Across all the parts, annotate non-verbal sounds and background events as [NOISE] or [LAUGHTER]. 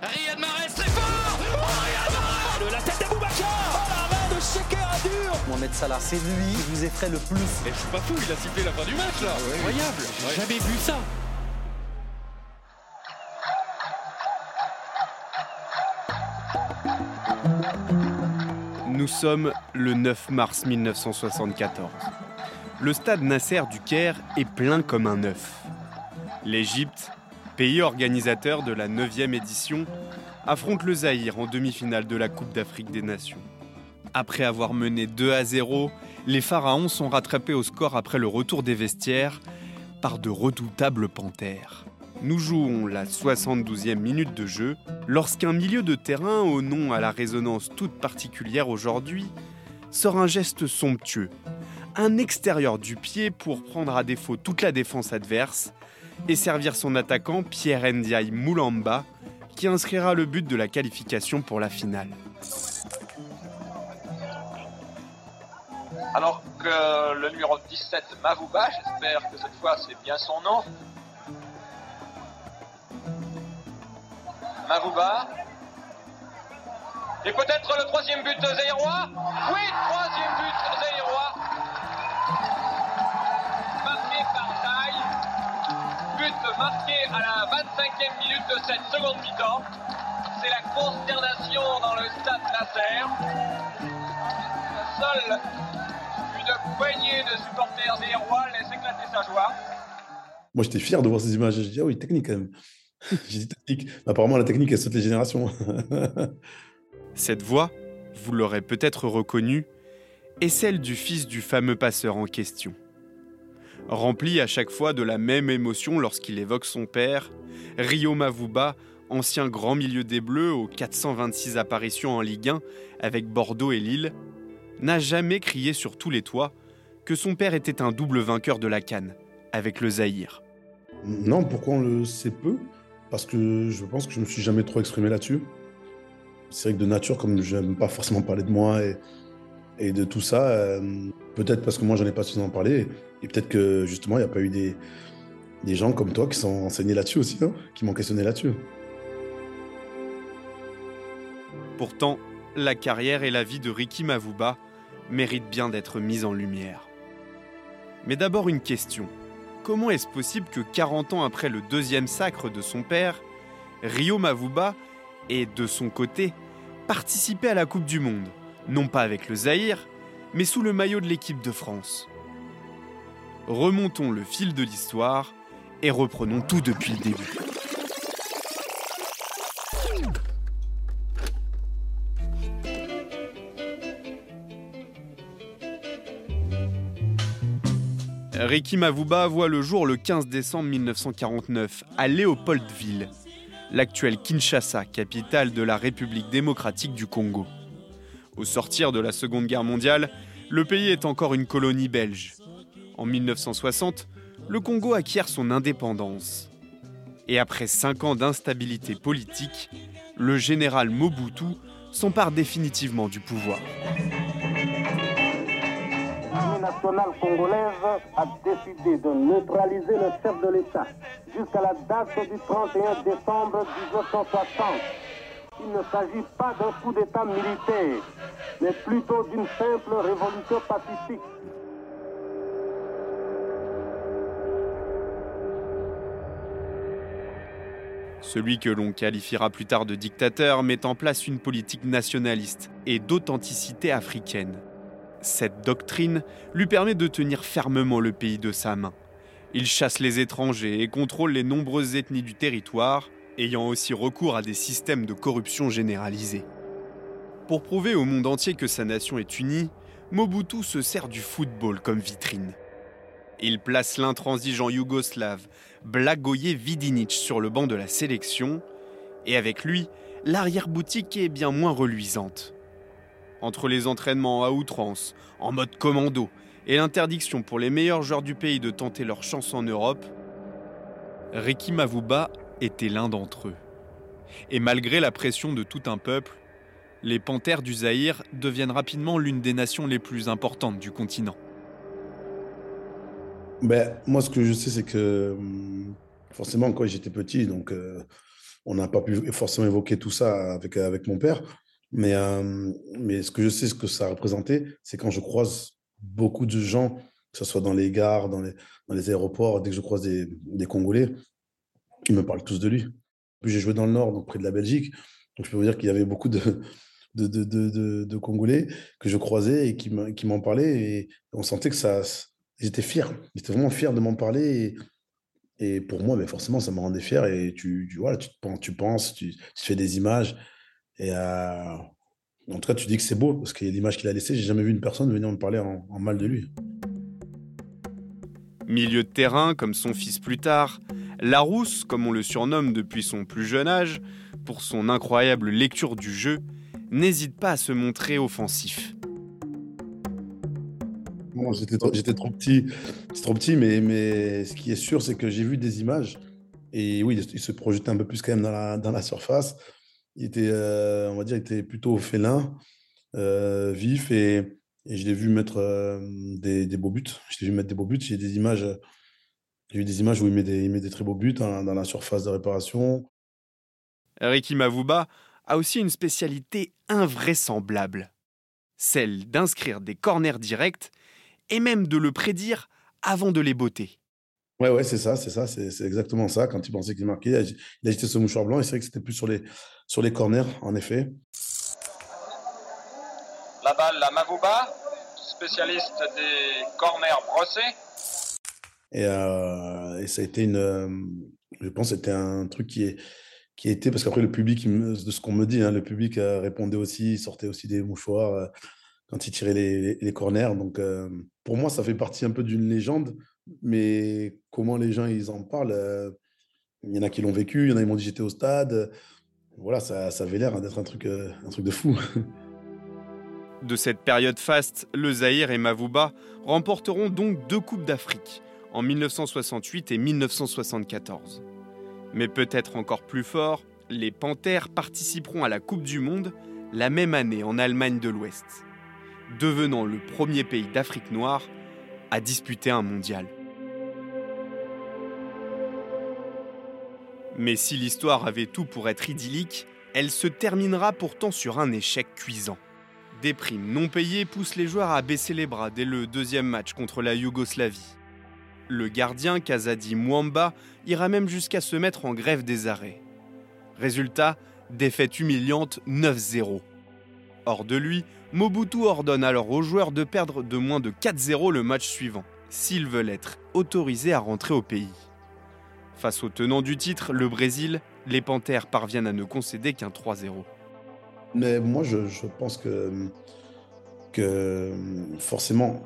Riyad Mahrez très fort oh, Riyad Mahrez La tête d'Aboubacar Oh la main de Sheker dur Mohamed Salah, c'est lui qui vous effraie le plus. Et je suis pas fou, il a sifflé la fin du match là ah Incroyable J'ai jamais vu ça Nous sommes le 9 mars 1974. Le stade Nasser du Caire est plein comme un œuf. L'Égypte, pays organisateur de la 9e édition, affronte le Zaïre en demi-finale de la Coupe d'Afrique des Nations. Après avoir mené 2 à 0, les Pharaons sont rattrapés au score après le retour des vestiaires par de redoutables panthères. Nous jouons la 72e minute de jeu lorsqu'un milieu de terrain au nom à la résonance toute particulière aujourd'hui sort un geste somptueux, un extérieur du pied pour prendre à défaut toute la défense adverse et servir son attaquant Pierre Ndiaye Moulamba qui inscrira le but de la qualification pour la finale. Alors que le numéro 17 Mavouba, j'espère que cette fois c'est bien son nom, Mavouba. Et peut-être le troisième but zaïrois Oui, troisième but zaïrois. Marqué à la 25e minute de cette seconde mi-temps. C'est la consternation dans le stade Nasser. Seule une poignée de supporters zaïrois laisse éclater sa joie. Moi, j'étais fier de voir ces images. Je dis, ah oui, technique quand même. [LAUGHS] J'ai dit technique. Apparemment, la technique, elle saute les générations. [LAUGHS] Cette voix, vous l'aurez peut-être reconnue, est celle du fils du fameux passeur en question. Rempli à chaque fois de la même émotion lorsqu'il évoque son père, Rio Mavuba, ancien grand milieu des Bleus aux 426 apparitions en Ligue 1 avec Bordeaux et Lille, n'a jamais crié sur tous les toits que son père était un double vainqueur de la Cannes avec le Zaïre. Non, pourquoi on le sait peu? Parce que je pense que je me suis jamais trop exprimé là-dessus. C'est vrai que de nature, comme je n'aime pas forcément parler de moi et, et de tout ça, euh, peut-être parce que moi j'en ai pas suffisamment parlé, et peut-être que justement il n'y a pas eu des, gens comme toi qui sont enseignés là-dessus aussi, hein, qui m'ont questionné là-dessus. Pourtant, la carrière et la vie de Ricky Mavuba méritent bien d'être mises en lumière. Mais d'abord une question comment est-ce possible que 40 ans après le deuxième sacre de son père, Rio Mavuba ait, de son côté, participé à la Coupe du Monde, non pas avec le Zaïre, mais sous le maillot de l'équipe de France Remontons le fil de l'histoire et reprenons tout depuis le début. Ricky Mavuba voit le jour le 15 décembre 1949 à Léopoldville, l'actuelle Kinshasa, capitale de la République démocratique du Congo. Au sortir de la Seconde Guerre mondiale, le pays est encore une colonie belge. En 1960, le Congo acquiert son indépendance. Et après cinq ans d'instabilité politique, le général Mobutu s'empare définitivement du pouvoir nationale congolaise a décidé de neutraliser le chef de l'État jusqu'à la date du 31 décembre 1960. Il ne s'agit pas d'un coup d'État militaire, mais plutôt d'une simple révolution pacifique. Celui que l'on qualifiera plus tard de dictateur met en place une politique nationaliste et d'authenticité africaine. Cette doctrine lui permet de tenir fermement le pays de sa main. Il chasse les étrangers et contrôle les nombreuses ethnies du territoire, ayant aussi recours à des systèmes de corruption généralisés. Pour prouver au monde entier que sa nation est unie, Mobutu se sert du football comme vitrine. Il place l'intransigeant yougoslave Blagoje Vidinic sur le banc de la sélection, et avec lui, l'arrière-boutique est bien moins reluisante. Entre les entraînements à outrance, en mode commando, et l'interdiction pour les meilleurs joueurs du pays de tenter leur chance en Europe, Ricky Mavuba était l'un d'entre eux. Et malgré la pression de tout un peuple, les Panthères du Zaïre deviennent rapidement l'une des nations les plus importantes du continent. Ben, moi, ce que je sais, c'est que hum, forcément, quand j'étais petit, donc euh, on n'a pas pu forcément évoquer tout ça avec, avec mon père. Mais, mais ce que je sais, ce que ça a représenté, c'est quand je croise beaucoup de gens, que ce soit dans les gares, dans les, dans les aéroports, dès que je croise des, des Congolais, ils me parlent tous de lui. J'ai joué dans le Nord, donc près de la Belgique. Donc je peux vous dire qu'il y avait beaucoup de, de, de, de, de Congolais que je croisais et qui m'en parlaient. On sentait que ça. J'étais fier. J'étais vraiment fier de m'en parler. Et, pour moi, mais forcément, ça me rendait fier. Et tu, tu, voilà, tu, tu penses, tu, fais des images. Et euh, en tout cas, tu dis que c'est beau parce a l'image qu'il a laissée. J'ai jamais vu une personne venir me parler en mal de lui. Milieu de terrain, comme son fils plus tard, Larousse, comme on le surnomme depuis son plus jeune âge, pour son incroyable lecture du jeu, n'hésite pas à se montrer offensif. Bon, j'étais trop, trop, petit, trop petit, mais, mais ce qui est sûr, c'est que j'ai vu des images. Et oui, il se projetait un peu plus quand même dans la, dans la surface. Il était, euh, on va dire, il était plutôt félin, euh, vif, et, et je l'ai vu mettre euh, des, des, beaux buts. Je vu mettre des beaux buts. J'ai des images j'ai eu des images où il met des, il met des très beaux buts hein, dans la surface de réparation. Ricky Mavouba a aussi une spécialité invraisemblable, celle d'inscrire des corners directs et même de le prédire avant de les botter. Ouais, ouais, c'est ça, c'est ça, c'est exactement ça. Quand il pensait qu'il marquait, il a jeté ce mouchoir blanc et c'est vrai que c'était plus sur les, sur les corners, en effet. La balle à Mavouba, spécialiste des corners brossés. Et, ça a été une. Je pense que c'était un truc qui, est, qui était. Parce qu'après, le public, de ce qu'on me dit, hein, le public répondait aussi, sortait aussi des mouchoirs quand il tirait les, les, corners. Donc, pour moi, ça fait partie un peu d'une légende. Mais comment les gens ils en parlent Il y en a qui l'ont vécu, il y en a qui m'ont dit j'étais au stade. Voilà, ça, ça avait l'air d'être un truc, un truc de fou. De cette période faste, le Zaïre et Mavouba remporteront donc deux Coupes d'Afrique en 1968 et 1974. Mais peut-être encore plus fort, les Panthères participeront à la Coupe du Monde la même année en Allemagne de l'Ouest, devenant le premier pays d'Afrique noire à disputer un mondial. Mais si l'histoire avait tout pour être idyllique, elle se terminera pourtant sur un échec cuisant. Des primes non payées poussent les joueurs à baisser les bras dès le deuxième match contre la Yougoslavie. Le gardien Kazadi Mwamba ira même jusqu'à se mettre en grève des arrêts. Résultat, défaite humiliante 9-0. Hors de lui, Mobutu ordonne alors aux joueurs de perdre de moins de 4-0 le match suivant, s'ils veulent être autorisés à rentrer au pays. Face au tenant du titre, le Brésil, les Panthères parviennent à ne concéder qu'un 3-0. Mais moi, je, pense que, que forcément,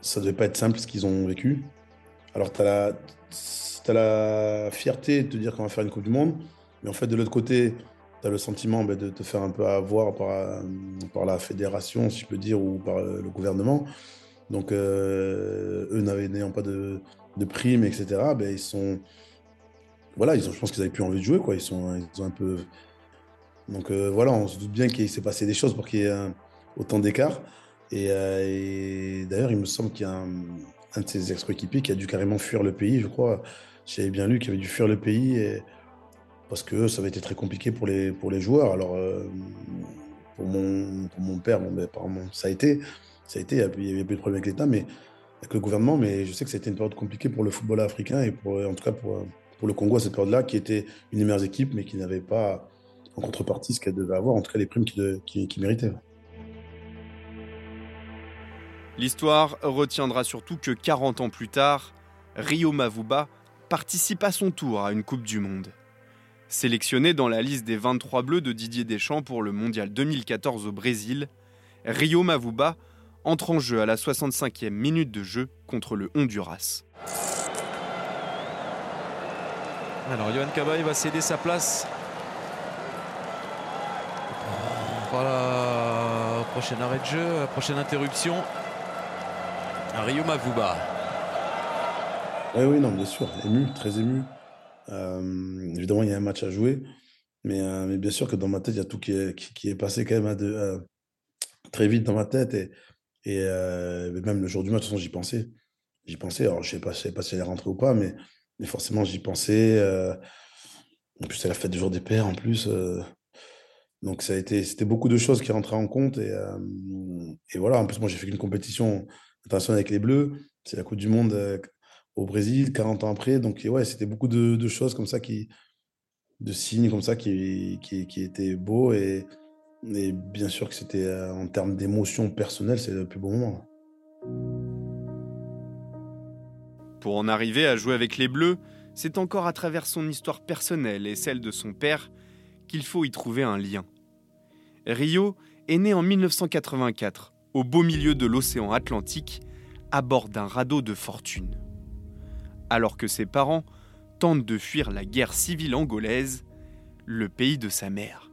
ça devait pas être simple ce qu'ils ont vécu. Alors, tu as, as, la fierté de te dire qu'on va faire une Coupe du Monde, mais en fait, de l'autre côté, tu as le sentiment ben, de te faire un peu avoir par, par, la fédération, si je peux dire, ou par le gouvernement. Donc, euh, eux n'ayant pas de, de primes, etc., ben, ils sont. Voilà, ils ont, je pense qu'ils n'avaient plus envie de jouer, quoi. Ils, sont, ils ont un peu. Donc, euh, voilà, on se doute bien qu'il s'est passé des choses pour qu'il y ait autant d'écart. Euh, et, d'ailleurs, il me semble qu'il y a un, de ses ex-coéquipiers qui a dû carrément fuir le pays, je crois. J'avais bien lu qu'il avait dû fuir le pays parce que ça avait été très compliqué pour les, joueurs. Alors, euh, pour, mon, père, bon, ben, ça a été. Ça a été, il y avait plus de problème avec l'État, mais avec le gouvernement, mais je sais que c'était une période compliquée pour le football africain et en tout cas pour, le Congo à cette période-là, qui était une des meilleures équipes, mais qui n'avait pas en contrepartie ce qu'elle devait avoir, en tout cas les primes qu'il qui, qui méritait. L'histoire retiendra surtout que 40 ans plus tard, Rio Mavuba participe à son tour à une Coupe du Monde. Sélectionné dans la liste des 23 bleus de Didier Deschamps pour le Mondial 2014 au Brésil, Rio Mavuba entre en jeu à la 65e minute de jeu contre le Honduras. Alors Johan Cabaye va céder sa place. Voilà, prochain arrêt de jeu, prochaine interruption. Rio Mavuba. Oui, oui, non, bien sûr, ému, très ému. Euh, évidemment, il y a un match à jouer, mais, euh, mais, bien sûr que dans ma tête, il y a tout qui est, qui, est passé quand même euh, très vite dans ma tête. Et, et même le jour du match, de toute façon, j'y pensais. J'y pensais. Alors, je ne sais, pas, sais pas si elle est rentrée ou pas, mais, mais forcément, j'y pensais. En plus, c'est la fête du jour des pères en plus. donc c'était beaucoup de choses qui rentraient en compte. Et, et voilà, en plus, moi j'ai fait une compétition internationale avec les Bleus. C'est la Coupe du Monde au Brésil, 40 ans après. Donc ouais, c'était beaucoup de, choses comme ça, qui, de signes comme ça qui, qui, qui étaient beaux. Et, et bien sûr que c'était en termes d'émotion personnelle, c'est le plus beau moment. Pour en arriver à jouer avec les Bleus, c'est encore à travers son histoire personnelle et celle de son père qu'il faut y trouver un lien. Rio est né en 1984, au beau milieu de l'océan Atlantique, à bord d'un radeau de fortune. Alors que ses parents tentent de fuir la guerre civile angolaise, le pays de sa mère.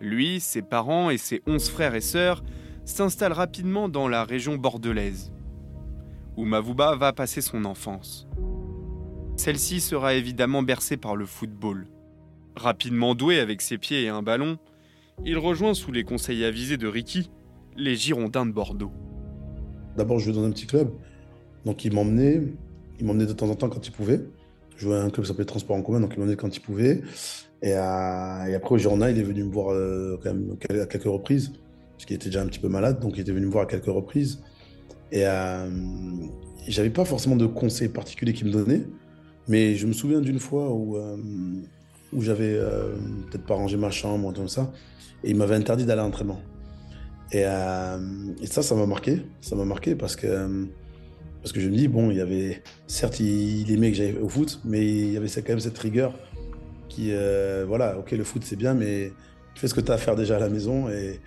Lui, ses parents et ses onze frères et sœurs s'installent rapidement dans la région bordelaise, où Mavuba va passer son enfance. Celle-ci sera évidemment bercée par le football. Rapidement doué avec ses pieds et un ballon, il rejoint sous les conseils avisés de Ricky les Girondins de Bordeaux. D'abord, je jouais dans un petit club, donc il m'emmenait, il m'emmenait de temps en temps quand il pouvait. Je jouais à un club qui s'appelait Transport en commun, donc il m'emmenait quand il pouvait. Et, euh, après, au Girondins, il est venu me voir euh, quand même à quelques reprises parce qu'il était déjà un petit peu malade, donc il était venu me voir à quelques reprises. Et euh, j'avais pas forcément de conseils particuliers qu'il me donnait, mais je me souviens d'une fois où, euh, où j'avais euh, peut-être pas rangé ma chambre ou comme ça, et il m'avait interdit d'aller à l'entraînement. Et, et, ça, ça m'a marqué, ça m'a marqué parce que parce que je me dis bon, il y avait certes il, aimait que j'aille au foot, mais il y avait quand même cette rigueur qui voilà, ok le foot c'est bien, mais fais ce que tu as à faire déjà à la maison et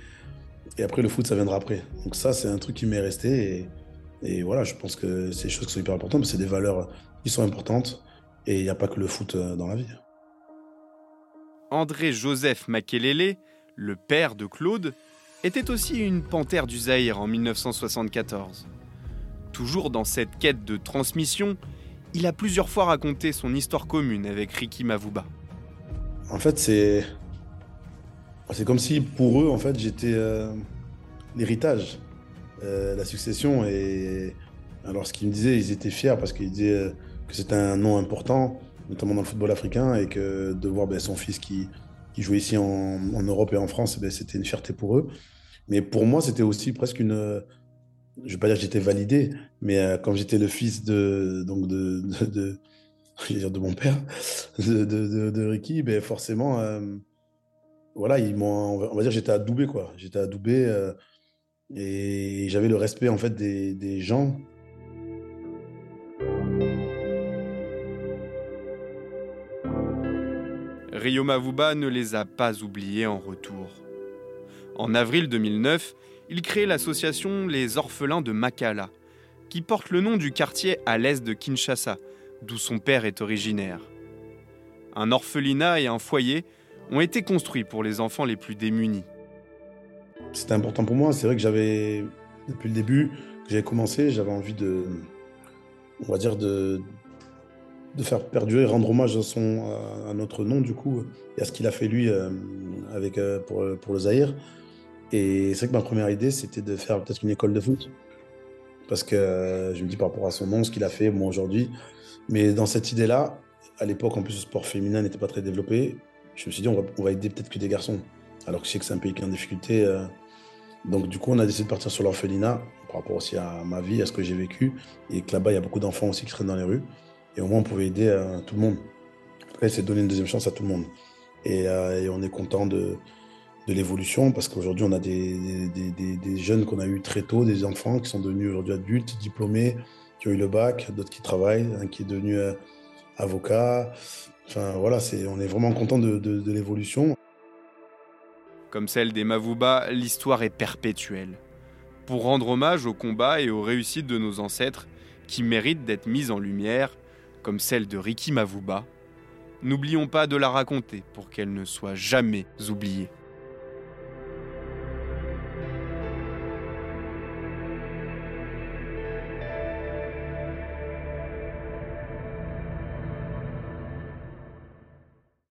et après, le foot, ça viendra après. Donc ça, c'est un truc qui m'est resté. Et, voilà, je pense que c'est des choses qui sont hyper importantes, c'est des valeurs qui sont importantes. Et il n'y a pas que le foot euh, dans la vie. André-Joseph Makelele, le père de Claude, était aussi une panthère du Zaïre en 1974. Toujours dans cette quête de transmission, il a plusieurs fois raconté son histoire commune avec Ricky Mavuba. En fait, c'est c'est comme si pour eux, en fait, j'étais euh, l'héritage, euh, la succession. Et alors, ce qu'ils me disaient, ils étaient fiers parce qu'ils disaient euh, que c'était un nom important, notamment dans le football africain, et que de voir ben, son fils qui, qui jouait ici en, Europe et en France, ben, c'était une fierté pour eux. Mais pour moi, c'était aussi presque une. Je ne vais pas dire que j'étais validé, mais comme j'étais le fils de, donc de, de, de, [LAUGHS] mon père, de, Ricky, ben forcément voilà, ils on va dire, j'étais adoubé. J'étais adoubé euh, et j'avais le respect en fait des gens. Rio Mavuba ne les a pas oubliés en retour. En avril 2009, il crée l'association Les Orphelins de Makala, qui porte le nom du quartier à l'est de Kinshasa, d'où son père est originaire. Un orphelinat et un foyer ont été construits pour les enfants les plus démunis. C'était important pour moi. C'est vrai que j'avais, depuis le début que j'avais commencé, j'avais envie de, on va dire, de, de faire perdurer, rendre hommage à, son, à notre nom, du coup, et à ce qu'il a fait lui euh, avec, euh, pour, pour le Zahir. Et c'est vrai que ma première idée, c'était de faire peut-être une école de foot. Parce que euh, je me dis par rapport à son nom, ce qu'il a fait, moi aujourd'hui. Mais dans cette idée-là, à l'époque, en plus, le sport féminin n'était pas très développé je me suis dit, on va, aider peut-être que des garçons. Alors que je sais que c'est un pays qui est en difficulté. Donc, du coup, on a décidé de partir sur l'orphelinat par rapport aussi à ma vie, à ce que j'ai vécu. Et que là-bas, il y a beaucoup d'enfants aussi qui traînent dans les rues. Et au moins, on pouvait aider euh, tout le monde. Après, c'est donner une deuxième chance à tout le monde. Et, euh, on est content de, de l'évolution parce qu'aujourd'hui, on a des, jeunes qu'on a eu très tôt, des enfants qui sont devenus aujourd'hui adultes, diplômés, qui ont eu le bac, d'autres qui travaillent, un qui est devenu avocat, Enfin, voilà, on est vraiment content de, l'évolution. Comme celle des Mavuba, l'histoire est perpétuelle. Pour rendre hommage aux combats et aux réussites de nos ancêtres, qui méritent d'être mises en lumière, comme celle de Ricky Mavuba, n'oublions pas de la raconter pour qu'elle ne soit jamais oubliée.